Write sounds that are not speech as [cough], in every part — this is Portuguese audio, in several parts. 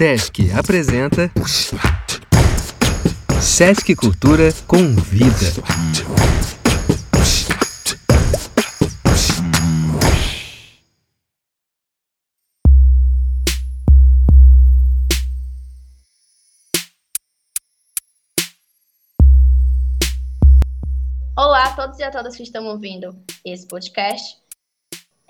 Sesc apresenta Sesc Cultura Convida. Olá a todos e a todas que estão ouvindo esse podcast.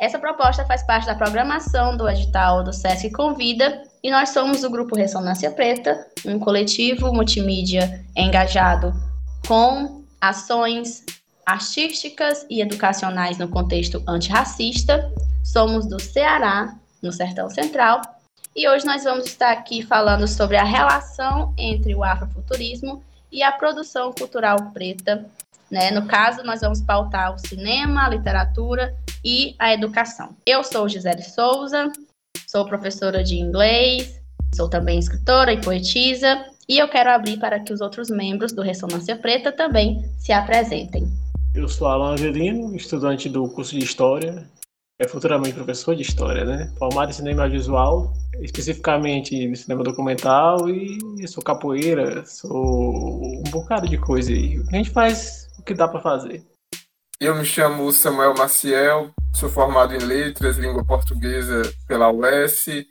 Essa proposta faz parte da programação do edital do SESC Convida e nós somos o Grupo Ressonância Preta, um coletivo multimídia engajado com ações artísticas e educacionais no contexto antirracista. Somos do Ceará, no Sertão Central, e hoje nós vamos estar aqui falando sobre a relação entre o afrofuturismo e a produção cultural preta. Né? No caso, nós vamos pautar o cinema, a literatura e a educação. Eu sou Gisele Souza, sou professora de inglês, sou também escritora e poetisa, e eu quero abrir para que os outros membros do Ressonância Preta também se apresentem. Eu sou Alan Avelino, estudante do curso de História, é futuramente professor de História, né? Formado em cinema audiovisual, especificamente em cinema documental, e sou capoeira, sou um bocado de coisa aí. A gente faz o que dá para fazer. Eu me chamo Samuel Maciel, sou formado em Letras, Língua Portuguesa pela UES,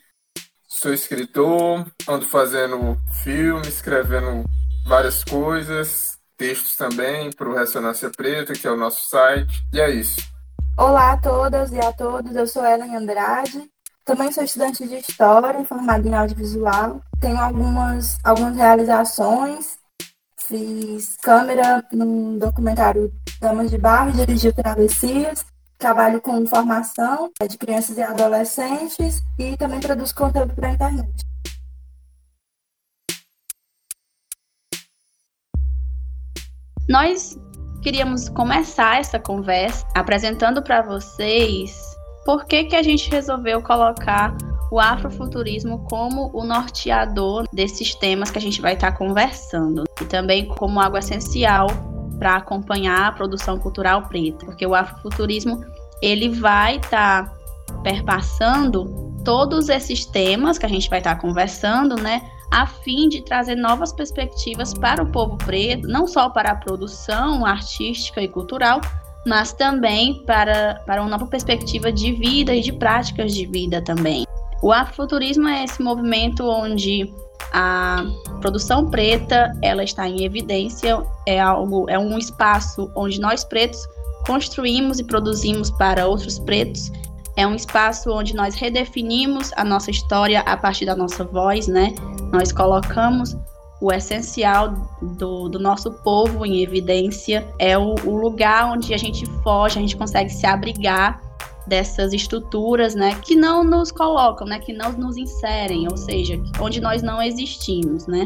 sou escritor, ando fazendo filme, escrevendo várias coisas, textos também para o Ressonância Preta, que é o nosso site, e é isso. Olá a todas e a todos, eu sou Ellen Andrade, também sou estudante de História, formada em Audiovisual, tenho algumas, algumas realizações, fiz câmera num documentário Damas de Barro, dirigiu Travessias. Trabalho com formação de crianças e adolescentes e também produzo conteúdo para a internet. Nós queríamos começar essa conversa apresentando para vocês por que, que a gente resolveu colocar o afrofuturismo como o norteador desses temas que a gente vai estar conversando. E também como algo essencial para acompanhar a produção cultural preta, porque o afrofuturismo ele vai estar tá perpassando todos esses temas que a gente vai estar tá conversando, né, a fim de trazer novas perspectivas para o povo preto, não só para a produção artística e cultural, mas também para, para uma nova perspectiva de vida e de práticas de vida também. O afrofuturismo é esse movimento onde a produção preta ela está em evidência, é algo, é um espaço onde nós pretos construímos e produzimos para outros pretos. É um espaço onde nós redefinimos a nossa história a partir da nossa voz, né? Nós colocamos o essencial do, do nosso povo em evidência. É o, o lugar onde a gente foge, a gente consegue se abrigar dessas estruturas, né, que não nos colocam, né, que não nos inserem, ou seja, onde nós não existimos, né.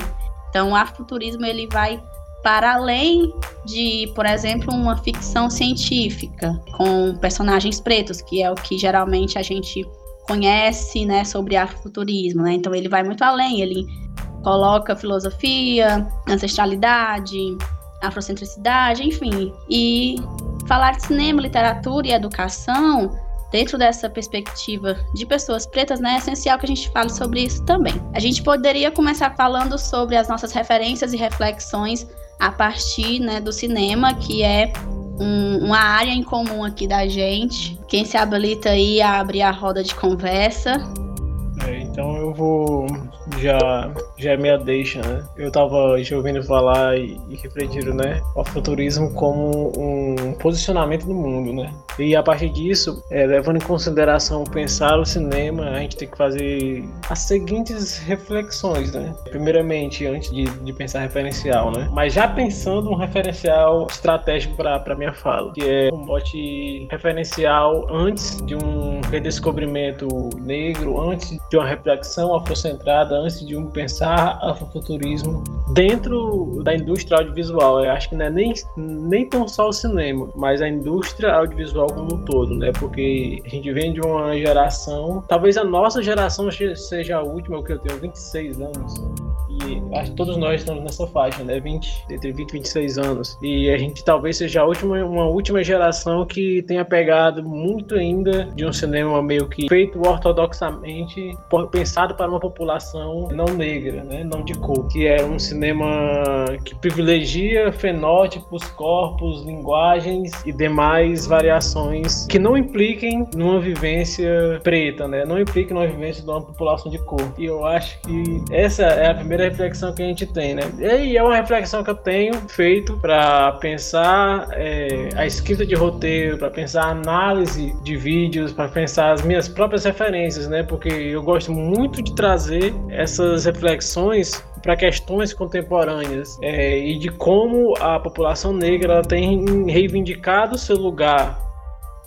Então, o afrofuturismo ele vai para além de, por exemplo, uma ficção científica com personagens pretos, que é o que geralmente a gente conhece, né, sobre afrofuturismo, né? Então ele vai muito além, ele coloca filosofia, ancestralidade, afrocentricidade, enfim. E falar de cinema, literatura e educação dentro dessa perspectiva de pessoas pretas, né, é essencial que a gente fale sobre isso também. A gente poderia começar falando sobre as nossas referências e reflexões a partir né, do cinema, que é um, uma área em comum aqui da gente. Quem se habilita aí a abrir a roda de conversa. Então eu vou já, já é minha deixa, né? Eu tava já ouvindo falar e, e refletindo, né? O futurismo como um posicionamento no mundo, né? E a partir disso, é, levando em consideração pensar o cinema, a gente tem que fazer as seguintes reflexões, né? Primeiramente, antes de, de pensar referencial, né? Mas já pensando um referencial estratégico para minha fala, que é um bote referencial antes de um redescobrimento negro, antes de uma reflexão afrocentrada, antes de um pensar afrofuturismo dentro da indústria audiovisual. Eu acho que não é nem, nem tão só o cinema, mas a indústria audiovisual como um todo, né? Porque a gente vem de uma geração, talvez a nossa geração seja a última, porque eu tenho 26 anos. Acho que todos nós estamos nessa faixa, né? 20, entre 20 e 26 anos. E a gente talvez seja a última, uma última geração que tenha pegado muito ainda de um cinema meio que feito ortodoxamente, pensado para uma população não negra, né? Não de cor. Que é um cinema que privilegia fenótipos, corpos, linguagens e demais variações que não impliquem numa vivência preta, né? Não impliquem numa vivência de uma população de cor. E eu acho que essa é a primeira reflexão que a gente tem, né? E é uma reflexão que eu tenho feito para pensar é, a escrita de roteiro, para pensar a análise de vídeos, para pensar as minhas próprias referências, né? Porque eu gosto muito de trazer essas reflexões para questões contemporâneas é, e de como a população negra tem reivindicado seu lugar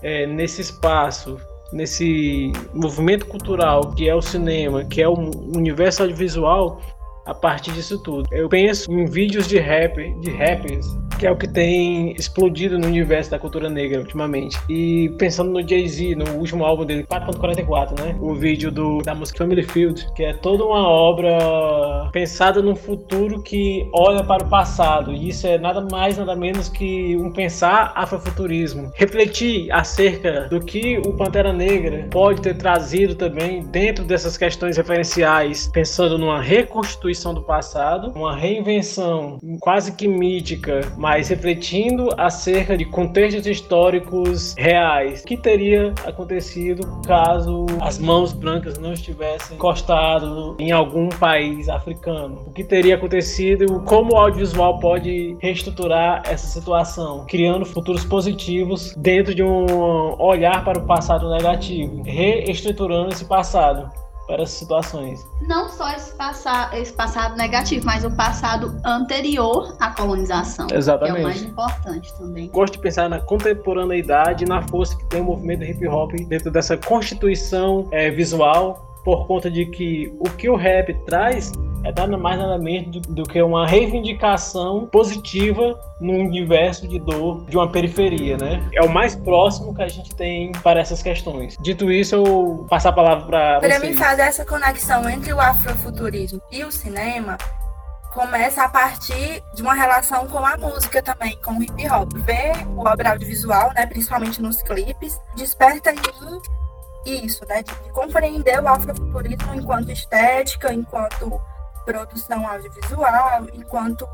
é, nesse espaço nesse movimento cultural que é o cinema, que é o universo audiovisual, a partir disso tudo. Eu penso em vídeos de rap, de rappers que é o que tem explodido no universo da cultura negra ultimamente. E pensando no Jay-Z, no último álbum dele, 4.44, né? O vídeo do, da música Family Field, que é toda uma obra pensada num futuro que olha para o passado. E isso é nada mais, nada menos que um pensar afrofuturismo. Refletir acerca do que o Pantera Negra pode ter trazido também dentro dessas questões referenciais, pensando numa reconstituição do passado, uma reinvenção quase que mítica, mas refletindo acerca de contextos históricos reais. Que teria acontecido caso as mãos brancas não estivessem encostado em algum país africano? O que teria acontecido? Como o audiovisual pode reestruturar essa situação, criando futuros positivos dentro de um olhar para o passado negativo, reestruturando esse passado para as situações. Não só esse, passa, esse passado negativo, mas o passado anterior à colonização. Exatamente. Que é o mais importante também. Gosto de pensar na contemporaneidade e na força que tem o movimento hip hop dentro dessa constituição é, visual, por conta de que o que o rap traz é nada mais nada menos do, do, que uma reivindicação positiva no universo de dor de uma periferia, né? É o mais próximo que a gente tem para essas questões. Dito isso, eu passo a palavra para Para mim fazer essa conexão entre o afrofuturismo e o cinema começa a partir de uma relação com a música também, com o hip hop. Ver o obra audiovisual, né, principalmente nos clipes, desperta em mim isso, né, de compreender o afrofuturismo enquanto estética, enquanto produção audiovisual, enquanto,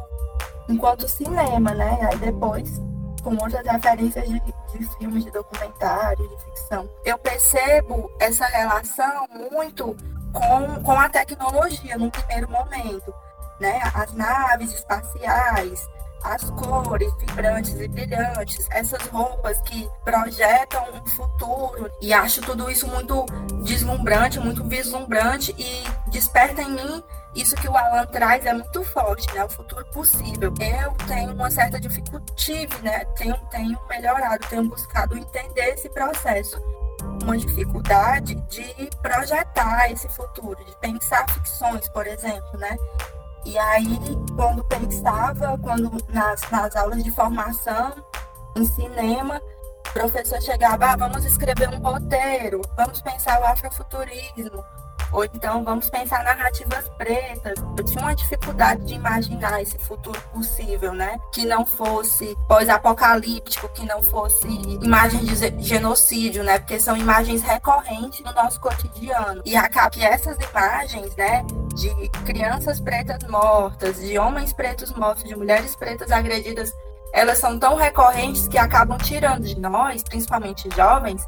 enquanto cinema, né? Aí depois, com outras referências de, de filmes, de documentário, de ficção. Eu percebo essa relação muito com, com a tecnologia no primeiro momento, né? As naves espaciais, as cores vibrantes e brilhantes, essas roupas que projetam um futuro. E acho tudo isso muito deslumbrante, muito vislumbrante e desperta em mim isso que o Alan traz é muito forte, né? O futuro possível. Eu tenho uma certa dificuldade, né? Tenho, tenho melhorado, tenho buscado entender esse processo. Uma dificuldade de projetar esse futuro, de pensar ficções, por exemplo, né? E aí, quando pensava, quando nas, nas aulas de formação em cinema, o professor chegava, ah, vamos escrever um roteiro, vamos pensar o afrofuturismo, ou então vamos pensar narrativas pretas. Eu tinha uma dificuldade de imaginar esse futuro possível, né? Que não fosse pós-apocalíptico, que não fosse imagens de genocídio, né? Porque são imagens recorrentes no nosso cotidiano. E acaba que essas imagens, né? De crianças pretas mortas, de homens pretos mortos, de mulheres pretas agredidas, elas são tão recorrentes que acabam tirando de nós, principalmente jovens,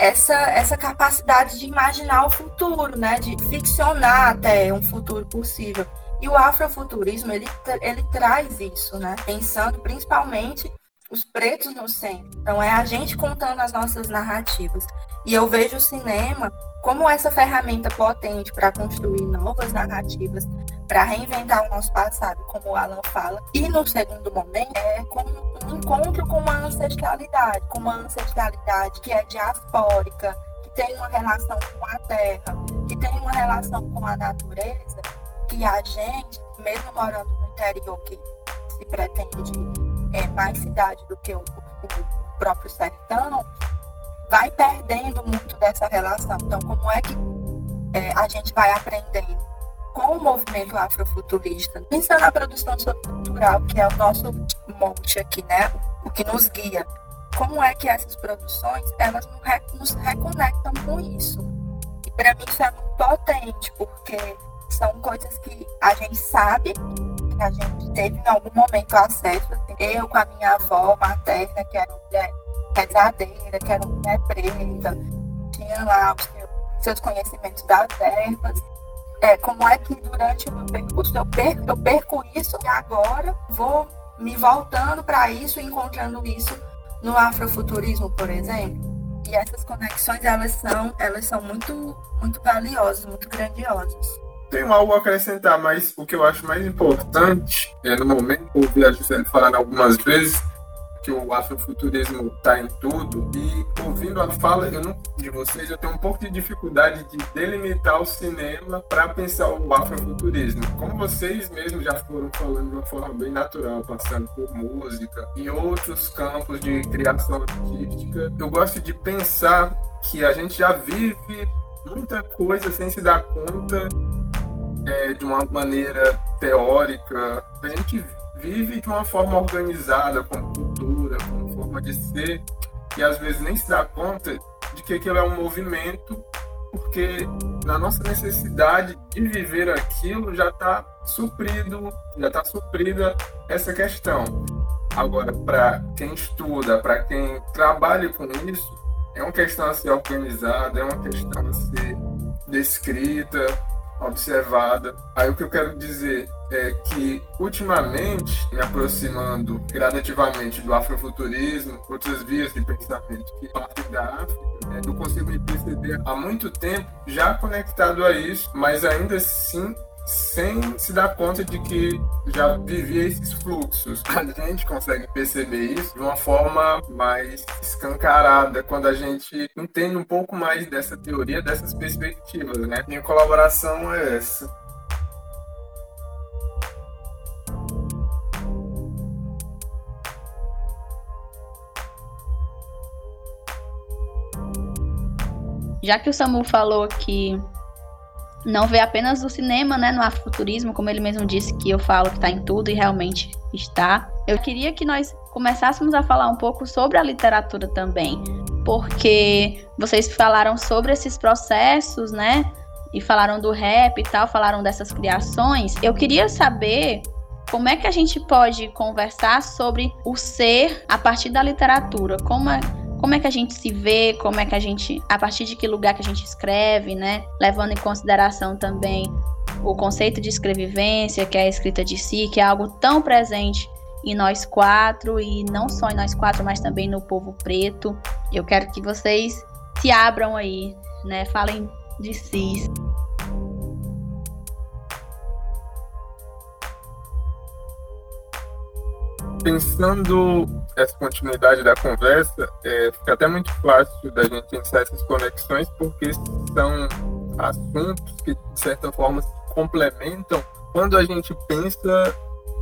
essa, essa capacidade de imaginar o futuro, né? De ficcionar até um futuro possível. E o afrofuturismo, ele, ele traz isso, né? Pensando principalmente os pretos no centro. Então, é a gente contando as nossas narrativas. E eu vejo o cinema como essa ferramenta potente para construir novas narrativas, para reinventar o nosso passado, como o Alan fala. E no segundo momento, é como um encontro com uma ancestralidade, com uma ancestralidade que é diaspórica, que tem uma relação com a terra, que tem uma relação com a natureza, que a gente, mesmo morando no interior, que se pretende é, mais cidade do que o, o próprio sertão, vai perdendo muito dessa relação. Então, como é que é, a gente vai aprendendo? com o movimento afrofuturista, pensando na produção cultural, que é o nosso monte aqui, né? O que nos guia. Como é que essas produções, elas nos reconectam com isso? E para mim isso é muito potente, porque são coisas que a gente sabe, que a gente teve em algum momento acesso. Assim, eu com a minha avó materna, que era mulher pesadeira, que era mulher preta, tinha lá os seus conhecimentos das ervas é, como é que durante o meu percurso eu perco, eu perco isso e agora vou me voltando para isso, encontrando isso no afrofuturismo, por exemplo. E essas conexões elas são, elas são muito, muito valiosas, muito grandiosas. Tenho algo a acrescentar, mas o que eu acho mais importante é no momento ouvir a Gisele falar algumas vezes que o afrofuturismo está em tudo. E ouvindo a fala eu não, de vocês, eu tenho um pouco de dificuldade de delimitar o cinema para pensar o afrofuturismo. Como vocês mesmos já foram falando de uma forma bem natural, passando por música e outros campos de criação artística, eu gosto de pensar que a gente já vive muita coisa sem se dar conta é, de uma maneira teórica. A gente vive de uma forma organizada, com cultura, forma de ser, e às vezes nem se dá conta de que aquilo é um movimento, porque na nossa necessidade de viver aquilo já está suprido, já está suprida essa questão. Agora, para quem estuda, para quem trabalha com isso, é uma questão a ser organizada, é uma questão a ser descrita, observada. Aí o que eu quero dizer é que, ultimamente, me aproximando gradativamente do afrofuturismo, outras vias de pensamento que partem da África, é, eu consigo me perceber há muito tempo já conectado a isso, mas ainda assim sem se dar conta de que já vivia esses fluxos. A gente consegue perceber isso de uma forma mais escancarada quando a gente entende um pouco mais dessa teoria, dessas perspectivas, né? Minha colaboração é essa. Já que o Samu falou que não vê apenas o cinema, né, no afrofuturismo, como ele mesmo disse que eu falo que está em tudo e realmente está. Eu queria que nós começássemos a falar um pouco sobre a literatura também, porque vocês falaram sobre esses processos, né, e falaram do rap e tal, falaram dessas criações. Eu queria saber como é que a gente pode conversar sobre o ser a partir da literatura, como é como é que a gente se vê, como é que a gente, a partir de que lugar que a gente escreve, né? Levando em consideração também o conceito de escrevivência, que é a escrita de si, que é algo tão presente em nós quatro e não só em nós quatro, mas também no povo preto. Eu quero que vocês se abram aí, né? Falem de si. Pensando essa continuidade da conversa, é, fica até muito fácil da gente iniciar essas conexões, porque são assuntos que, de certa forma, se complementam quando a gente pensa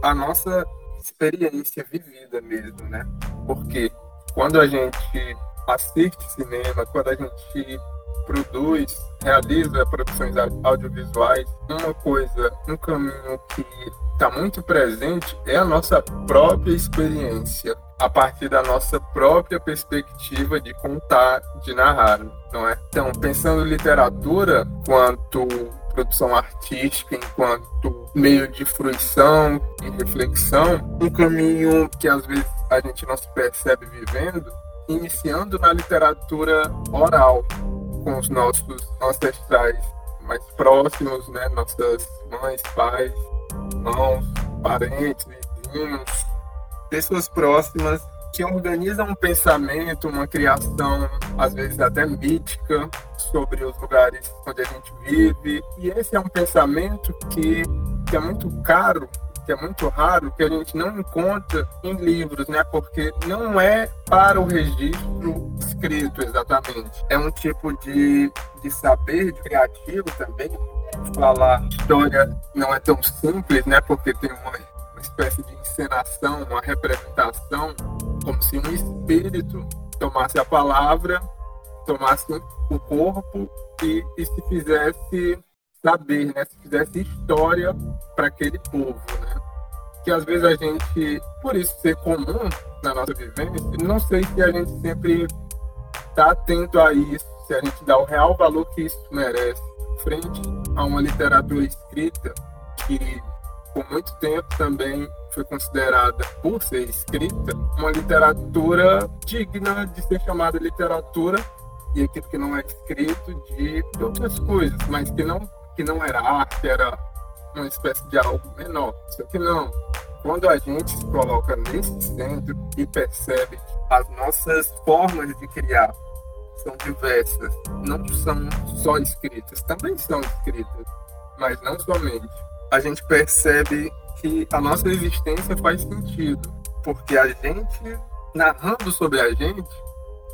a nossa experiência vivida mesmo, né? Porque quando a gente assiste cinema, quando a gente produz, realiza produções audiovisuais, uma coisa, um caminho que está muito presente é a nossa própria experiência, a partir da nossa própria perspectiva de contar, de narrar, não é? Então, pensando literatura quanto produção artística, enquanto meio de fruição e reflexão, um caminho que às vezes a gente não se percebe vivendo, iniciando na literatura oral, com os nossos ancestrais mais próximos, né? Nossas mães, pais, irmãos, parentes, vizinhos, pessoas próximas que organizam um pensamento, uma criação, às vezes até mítica, sobre os lugares onde a gente vive. E esse é um pensamento que, que é muito caro que é muito raro, que a gente não encontra em livros, né? Porque não é para o registro escrito exatamente. É um tipo de, de saber de criativo também. Falar história não é tão simples, né? Porque tem uma, uma espécie de encenação, uma representação, como se um espírito tomasse a palavra, tomasse o corpo e, e se fizesse saber, né? Se fizesse história para aquele povo, né? Que às vezes a gente, por isso ser comum na nossa vivência, não sei se a gente sempre está atento a isso, se a gente dá o real valor que isso merece, frente a uma literatura escrita que por muito tempo também foi considerada, por ser escrita, uma literatura digna de ser chamada literatura e aquilo que não é escrito de, outras coisas, mas que não, que não era arte, era uma espécie de algo menor. Só que não. Quando a gente se coloca nesse centro e percebe que as nossas formas de criar são diversas, não são só escritas, também são escritas, mas não somente. A gente percebe que a nossa existência faz sentido, porque a gente, narrando sobre a gente,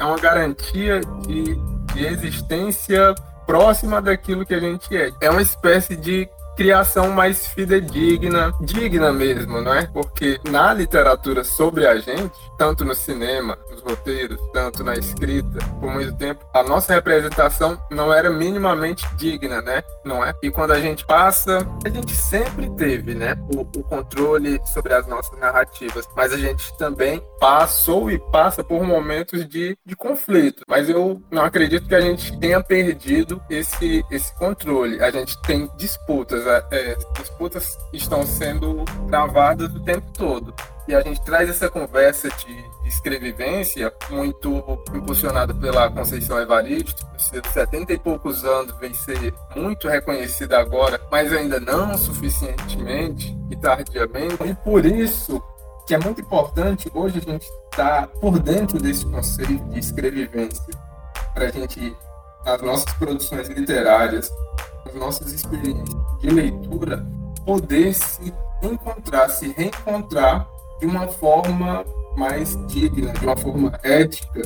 é uma garantia de, de existência próxima daquilo que a gente é. É uma espécie de criação mais fidedigna, digna mesmo, não é? Porque na literatura sobre a gente, tanto no cinema, nos roteiros, tanto na escrita, por muito tempo, a nossa representação não era minimamente digna, né? Não é? E quando a gente passa, a gente sempre teve, né? O, o controle sobre as nossas narrativas, mas a gente também passou e passa por momentos de, de conflito. Mas eu não acredito que a gente tenha perdido esse, esse controle. A gente tem disputas é, é, disputas estão sendo travadas o tempo todo. E a gente traz essa conversa de escrevivência, muito impulsionada pela Conceição Evaristo, seus 70 e poucos anos, vem ser muito reconhecida agora, mas ainda não suficientemente e tardiamente. E por isso que é muito importante hoje a gente estar tá por dentro desse conceito de escrevivência, para a gente, nas nossas produções literárias, as nossas experiências de leitura, poder se encontrar, se reencontrar de uma forma mais digna, de uma forma ética,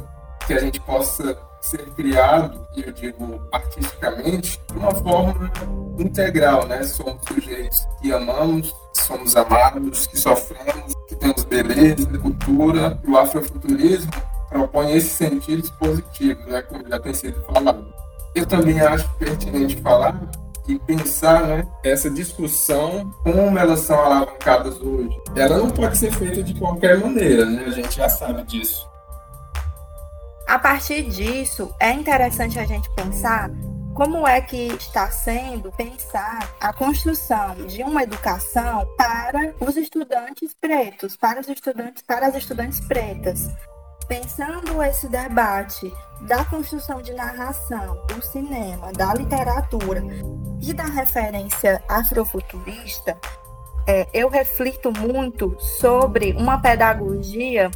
que a gente possa ser criado, e eu digo artisticamente, de uma forma integral, né? Somos sujeitos que amamos, somos amados, que sofremos, que temos beleza, cultura, o afrofuturismo propõe esses sentidos positivos, né? Como já tem sido falado. Eu também acho pertinente falar e pensar né, essa discussão, como elas são alavancadas hoje. Ela não pode ser feita de qualquer maneira, né? a gente já sabe disso. A partir disso, é interessante a gente pensar como é que está sendo pensar a construção de uma educação para os estudantes pretos, para os estudantes, para as estudantes pretas pensando esse debate da construção de narração, do cinema, da literatura e da referência afrofuturista, é, eu reflito muito sobre uma pedagogia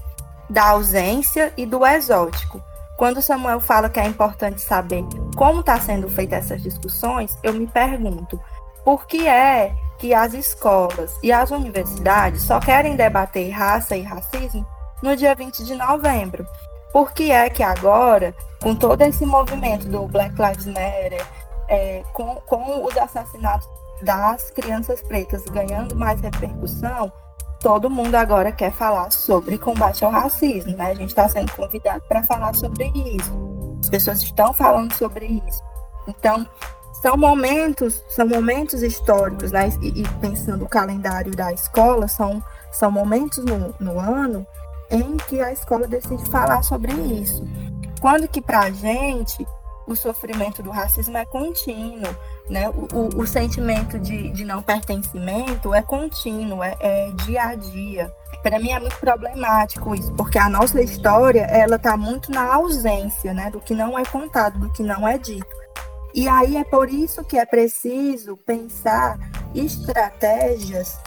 da ausência e do exótico. Quando Samuel fala que é importante saber como está sendo feitas essas discussões, eu me pergunto por que é que as escolas e as universidades só querem debater raça e racismo no dia 20 de novembro. Por que é que agora, com todo esse movimento do Black Lives Matter, é, com, com os assassinatos das crianças pretas ganhando mais repercussão, todo mundo agora quer falar sobre combate ao racismo, né? A gente está sendo convidado para falar sobre isso. As pessoas estão falando sobre isso. Então, são momentos, são momentos históricos, né? E, e pensando o calendário da escola, são, são momentos no, no ano em que a escola decide falar sobre isso. Quando que para a gente o sofrimento do racismo é contínuo, né? O, o, o sentimento de, de, não pertencimento é contínuo, é, é dia a dia. Para mim é muito problemático isso, porque a nossa história ela está muito na ausência, né? Do que não é contado, do que não é dito. E aí é por isso que é preciso pensar estratégias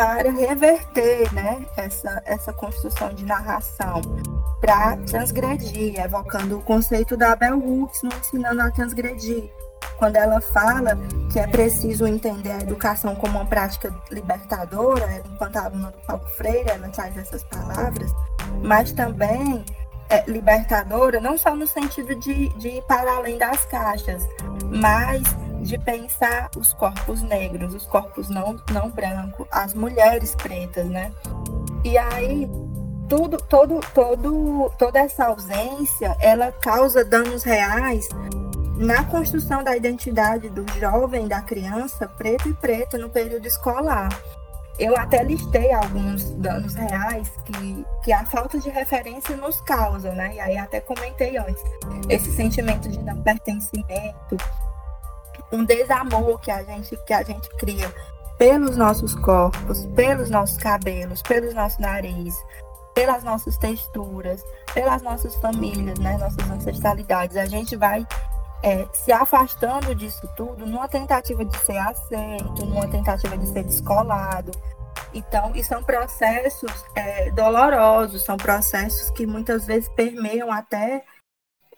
para reverter né, essa, essa construção de narração, para transgredir, evocando o conceito da Bell Hooks no Ensinando a Transgredir, quando ela fala que é preciso entender a educação como uma prática libertadora, enquanto aluna do Paulo Freire, ela traz essas palavras, mas também é, libertadora, não só no sentido de, de ir para além das caixas, mas de pensar os corpos negros, os corpos não, não brancos, as mulheres pretas, né? E aí tudo, todo, todo, toda essa ausência, ela causa danos reais na construção da identidade do jovem, da criança, preto e preta no período escolar. Eu até listei alguns danos reais que, que a falta de referência nos causa, né? E aí até comentei antes. Esse sentimento de não pertencimento, um desamor que a gente, que a gente cria pelos nossos corpos, pelos nossos cabelos, pelos nossos nariz, pelas nossas texturas, pelas nossas famílias, né, nossas ancestralidades. A gente vai é, se afastando disso tudo numa tentativa de ser aceito, numa tentativa de ser descolado. Então, e são processos é, dolorosos, são processos que muitas vezes permeiam até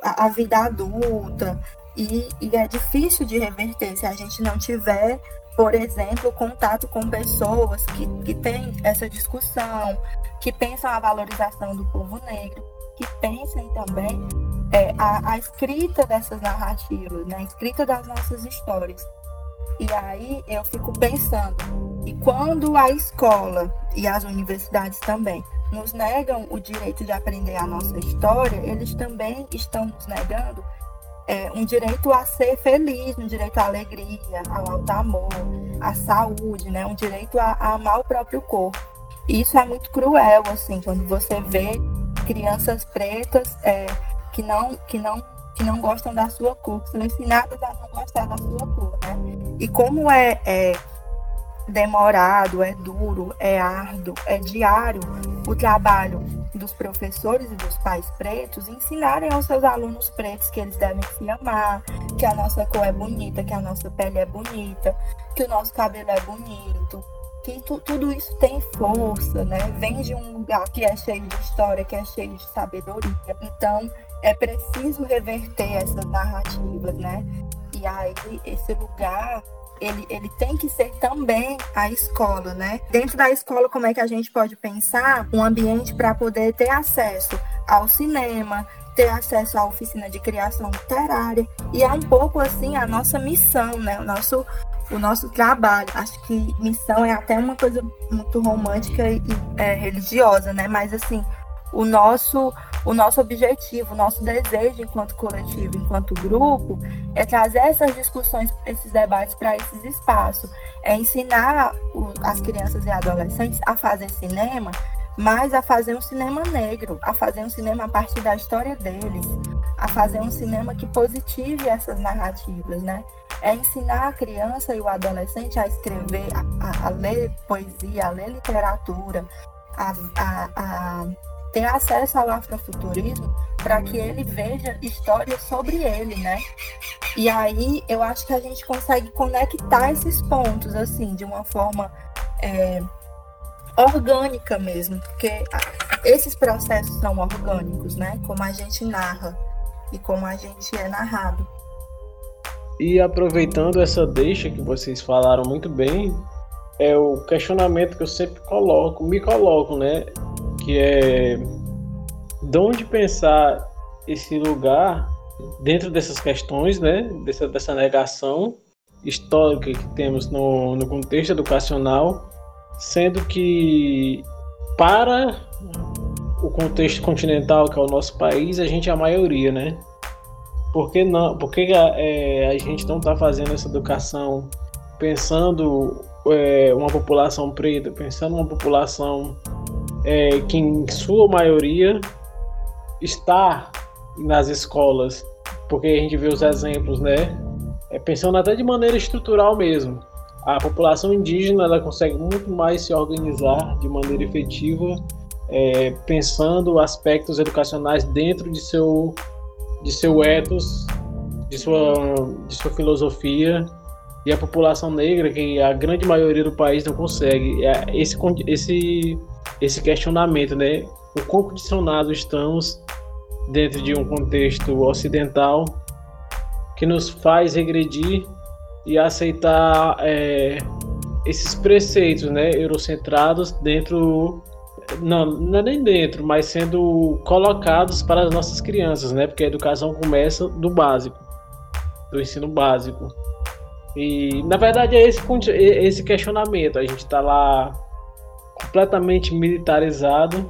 a, a vida adulta. E, e é difícil de reverter se a gente não tiver por exemplo, contato com pessoas que, que têm essa discussão, que pensam a valorização do povo negro, que pensem também é, a, a, escrita dessas narrativas, né? a escrita das nossas histórias. E aí eu fico pensando, e quando a escola e as universidades também nos negam o direito de aprender a nossa história, eles também estão nos negando é, um direito a ser feliz, um direito à alegria, ao alto amor, à saúde, né? um direito a, a amar o próprio corpo. E isso é muito cruel, assim, quando você vê crianças pretas é, que, não, que, não, que não gostam da sua cor, que são ensinadas a não gostar da sua cor, né? E como é, é demorado, é duro, é árduo, é diário o trabalho dos professores e dos pais pretos ensinarem aos seus alunos pretos que eles devem se amar, que a nossa cor é bonita, que a nossa pele é bonita, que o nosso cabelo é bonito, que tu, tudo isso tem força, né? Vem de um lugar que é cheio de história, que é cheio de sabedoria. Então, é preciso reverter essas narrativas, né? E aí, esse lugar ele, ele tem que ser também a escola, né? Dentro da escola, como é que a gente pode pensar um ambiente para poder ter acesso ao cinema, ter acesso à oficina de criação literária e é um pouco assim a nossa missão, né? O nosso o nosso trabalho. Acho que missão é até uma coisa muito romântica e é, religiosa, né? Mas assim, o nosso o nosso objetivo, o nosso desejo enquanto coletivo, enquanto grupo, é trazer essas discussões, esses debates para esses espaços, é ensinar as crianças e adolescentes a fazer cinema, mas a fazer um cinema negro, a fazer um cinema a partir da história deles, a fazer um cinema que positive essas narrativas, né? É ensinar a criança e o adolescente a escrever, a, a ler poesia, a ler literatura, a, a, a ter acesso ao afrofuturismo para que ele veja histórias sobre ele, né? E aí eu acho que a gente consegue conectar esses pontos assim de uma forma é, orgânica mesmo, porque esses processos são orgânicos, né? Como a gente narra e como a gente é narrado. E aproveitando essa deixa que vocês falaram muito bem, é o questionamento que eu sempre coloco, me coloco, né? Que é de onde pensar esse lugar dentro dessas questões, né, dessa, dessa negação histórica que temos no, no contexto educacional, sendo que para o contexto continental que é o nosso país, a gente é a maioria, né? Por que não? Por que é, a gente não está fazendo essa educação pensando é, uma população preta, pensando uma população é, que em sua maioria está nas escolas, porque a gente vê os exemplos, né? É, pensando até de maneira estrutural mesmo. A população indígena ela consegue muito mais se organizar de maneira efetiva, é, pensando aspectos educacionais dentro de seu, de seu ethos, de sua, de sua filosofia, e a população negra, que a grande maioria do país não consegue. É, esse, esse esse questionamento, né? O quão condicionados estamos dentro de um contexto ocidental que nos faz regredir e aceitar é, esses preceitos, né, eurocentrados dentro não, não é nem dentro, mas sendo colocados para as nossas crianças, né? Porque a educação começa do básico, do ensino básico. E na verdade é esse, esse questionamento. A gente está lá completamente militarizado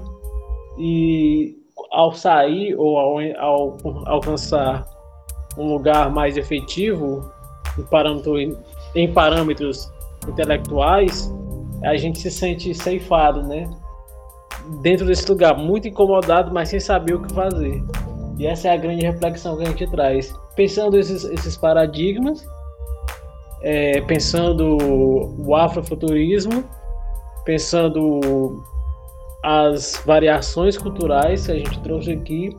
e ao sair ou ao, ao alcançar um lugar mais efetivo em, parâmetro, em parâmetros intelectuais, a gente se sente ceifado, né? Dentro desse lugar, muito incomodado, mas sem saber o que fazer. E essa é a grande reflexão que a gente traz. Pensando esses, esses paradigmas, é, pensando o afrofuturismo, pensando as variações culturais que a gente trouxe aqui,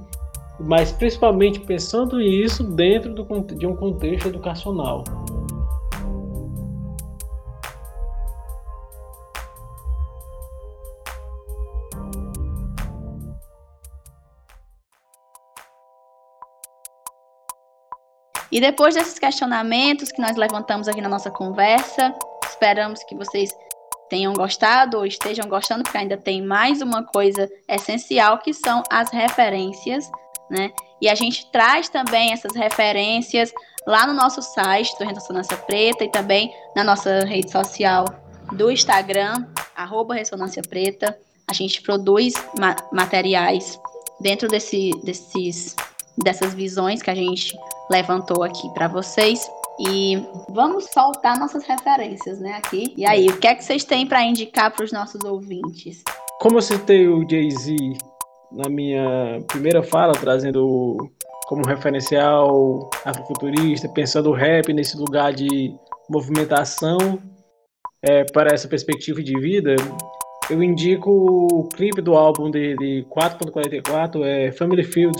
mas principalmente pensando isso dentro do, de um contexto educacional. E depois desses questionamentos que nós levantamos aqui na nossa conversa, esperamos que vocês tenham gostado ou estejam gostando, porque ainda tem mais uma coisa essencial que são as referências, né? E a gente traz também essas referências lá no nosso site do Ressonância Preta e também na nossa rede social do Instagram, arroba Ressonância Preta. A gente produz ma materiais dentro desse, desses, dessas visões que a gente levantou aqui para vocês. E vamos soltar nossas referências, né, aqui. E aí, o que é que vocês têm para indicar para os nossos ouvintes? Como eu citei o Jay-Z na minha primeira fala, trazendo como referencial afrofuturista, pensando o rap nesse lugar de movimentação é, para essa perspectiva de vida, eu indico o clipe do álbum de, de 4.44, é Family Field,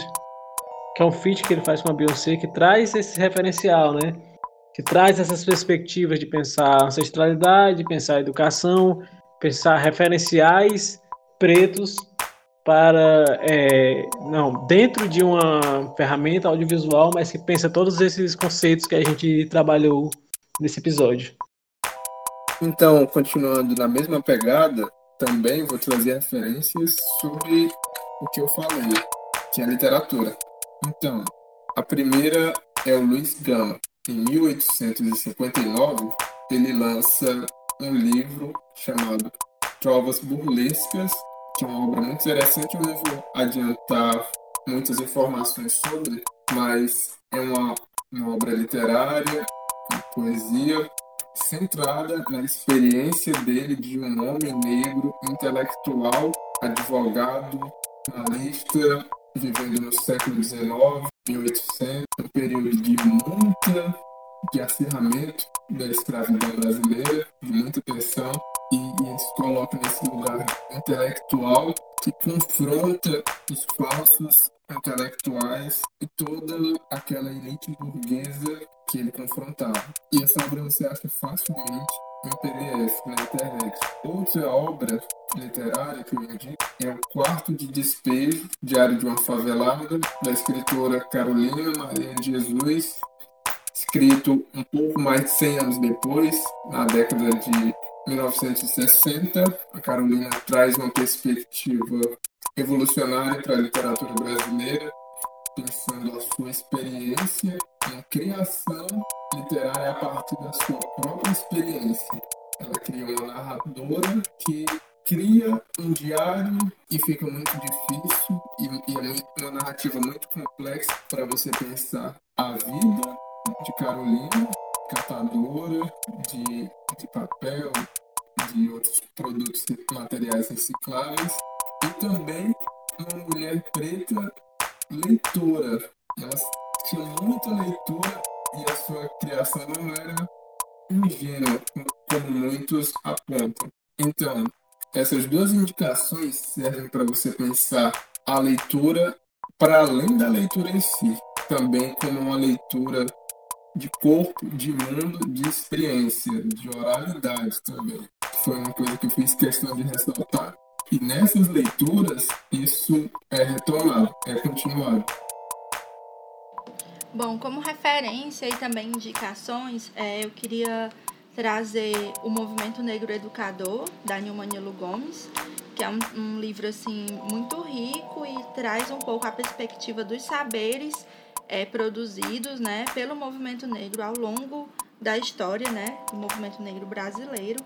que é um feat que ele faz com a Beyoncé, que traz esse referencial, né? Que traz essas perspectivas de pensar ancestralidade, pensar educação, pensar referenciais pretos para é, não dentro de uma ferramenta audiovisual, mas que pensa todos esses conceitos que a gente trabalhou nesse episódio. Então, continuando na mesma pegada, também vou trazer referências sobre o que eu falei, que é a literatura. Então, a primeira é o Luiz Gama. Em 1859, ele lança um livro chamado Trovas Burlescas, que é uma obra muito interessante. Eu não vou adiantar muitas informações sobre, mas é uma, uma obra literária, uma poesia, centrada na experiência dele de um homem negro, intelectual, advogado, analista, vivendo no século XIX, 1800, um período de muita de acirramento da escravidão brasileira, de muita tensão, e, e se coloca nesse lugar intelectual que confronta os falsos intelectuais e toda aquela elite burguesa que ele confrontava. E essa obra você acha facilmente em PDF na internet. Outra obra literária que eu indico é O Quarto de Despejo, Diário de uma Favelada, da escritora Carolina Maria de Jesus, escrito um pouco mais de 100 anos depois, na década de 1960. A Carolina traz uma perspectiva revolucionária para a literatura brasileira, pensando a sua experiência na criação literária a partir da sua própria experiência. Ela cria uma narradora que cria um diário e fica muito difícil e, e é uma narrativa muito complexa para você pensar a vida de Carolina, catadora de, de papel, de outros produtos materiais recicláveis, e também uma mulher preta leitora. Ela tinha muita leitura e a sua criação não era ingênua, como muitos apontam. Então, essas duas indicações servem para você pensar a leitura para além da leitura em si, também como uma leitura de corpo, de mundo, de experiência, de oralidade também. Foi uma coisa que eu fiz questão de ressaltar. E nessas leituras, isso é retomado, é continuado. Bom, como referência e também indicações, é, eu queria trazer o Movimento Negro Educador, da Nilma Nilo Gomes, que é um, um, livro assim muito rico e traz um pouco a perspectiva dos saberes é, produzidos né, pelo movimento negro ao longo da história né, do movimento negro brasileiro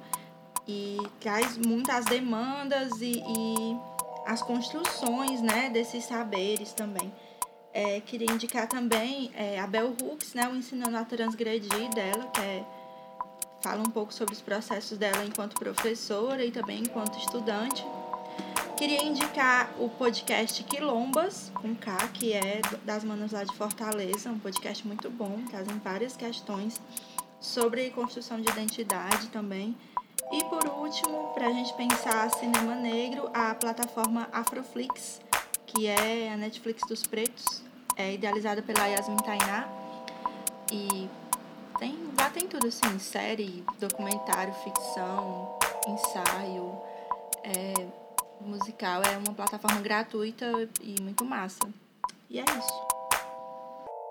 e traz muitas demandas e, e as construções né, desses saberes também. É, queria indicar também é, a Bell Hooks, né, o Ensinando a Transgredir dela, que é, fala um pouco sobre os processos dela enquanto professora e também enquanto estudante. Queria indicar o podcast Quilombas, com K, que é das manas lá de Fortaleza, um podcast muito bom, trazem várias questões sobre construção de identidade também. E por último, para a gente pensar cinema negro, a plataforma Afroflix, que é a Netflix dos pretos, é idealizada pela Yasmin Tainá. E tem, tudo assim, série, documentário, ficção, ensaio, é, musical. É uma plataforma gratuita e muito massa. E é isso.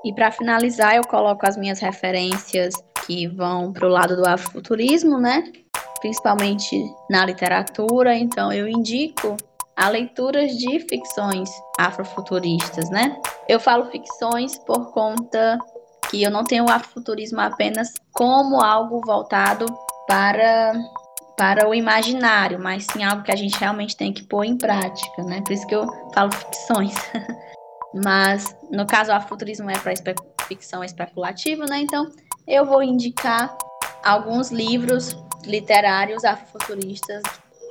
E para finalizar, eu coloco as minhas referências que vão para o lado do afrofuturismo, né? Principalmente na literatura. Então, eu indico a leituras de ficções afrofuturistas, né? Eu falo ficções por conta que eu não tenho o afrofuturismo apenas como algo voltado para para o imaginário, mas sim algo que a gente realmente tem que pôr em prática, né? Por isso que eu falo ficções. [laughs] mas no caso o afrofuturismo é para espe ficção especulativa, né? Então eu vou indicar alguns livros literários afrofuturistas.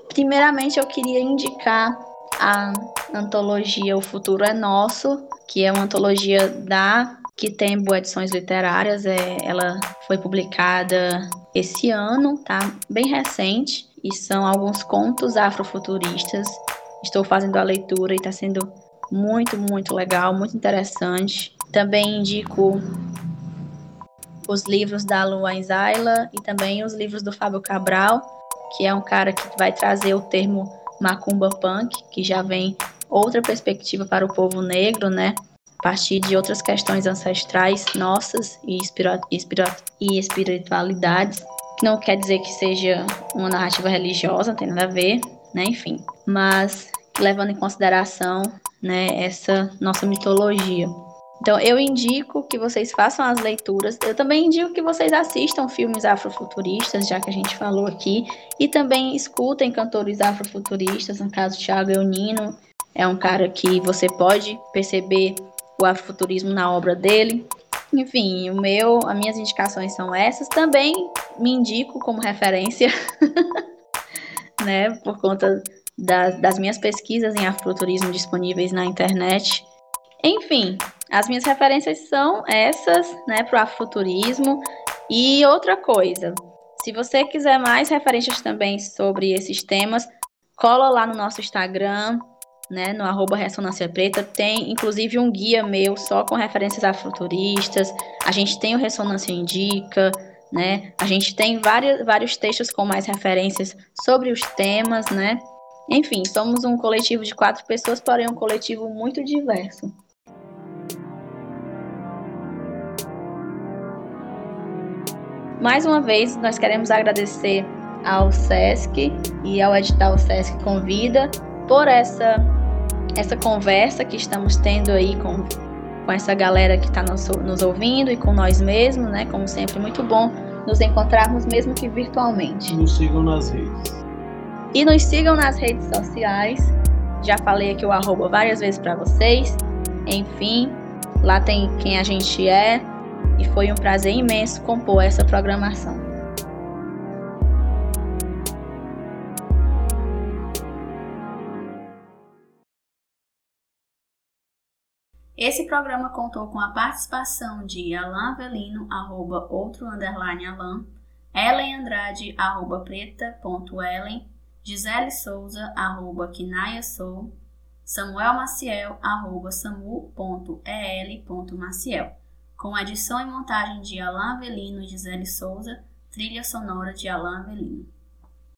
Primeiramente eu queria indicar a antologia O Futuro é Nosso, que é uma antologia da que tem boas edições literárias. É, ela foi publicada esse ano, tá? Bem recente. E são alguns contos afrofuturistas. Estou fazendo a leitura e está sendo muito, muito legal, muito interessante. Também indico os livros da Luan Zaila e também os livros do Fábio Cabral, que é um cara que vai trazer o termo macumba punk, que já vem outra perspectiva para o povo negro, né? Partir de outras questões ancestrais nossas e, e espiritualidades, não quer dizer que seja uma narrativa religiosa, não tem nada a ver, né? Enfim, mas levando em consideração, né, essa nossa mitologia. Então, eu indico que vocês façam as leituras. Eu também indico que vocês assistam filmes afrofuturistas, já que a gente falou aqui, e também escutem cantores afrofuturistas, no caso Thiago Eunino, é um cara que você pode perceber o afrofuturismo na obra dele. Enfim, o meu, as minhas indicações são essas. Também me indico como referência, [laughs] né, por conta das, das minhas pesquisas em afrofuturismo disponíveis na internet. Enfim, as minhas referências são essas, né, para o afrofuturismo. E outra coisa, se você quiser mais referências também sobre esses temas, cola lá no nosso Instagram, né, no arroba Ressonância Preta, tem inclusive um guia meu só com referências afrofuturistas, a gente tem o Ressonância Indica, né, a gente tem vários, vários textos com mais referências sobre os temas, né, enfim, somos um coletivo de quatro pessoas, porém um coletivo muito diverso. Mais uma vez, nós queremos agradecer ao SESC e ao edital SESC Convida por essa, essa conversa que estamos tendo aí com, com essa galera que está nos, nos ouvindo e com nós mesmos, né? Como sempre, muito bom nos encontrarmos mesmo que virtualmente. Nos sigam nas redes. E nos sigam nas redes sociais. Já falei aqui o arroba várias vezes para vocês. Enfim, lá tem quem a gente é, e foi um prazer imenso compor essa programação. Esse programa contou com a participação de Alan Avelino, arroba outro underline Alan, Ellen Andrade, arroba preta.ellen, Gisele Souza, arroba Kinaya Sou, Samuel Maciel, arroba samu.el.maciel com edição e montagem de Alain Avelino e Gisele Souza, trilha sonora de Alain Avelino.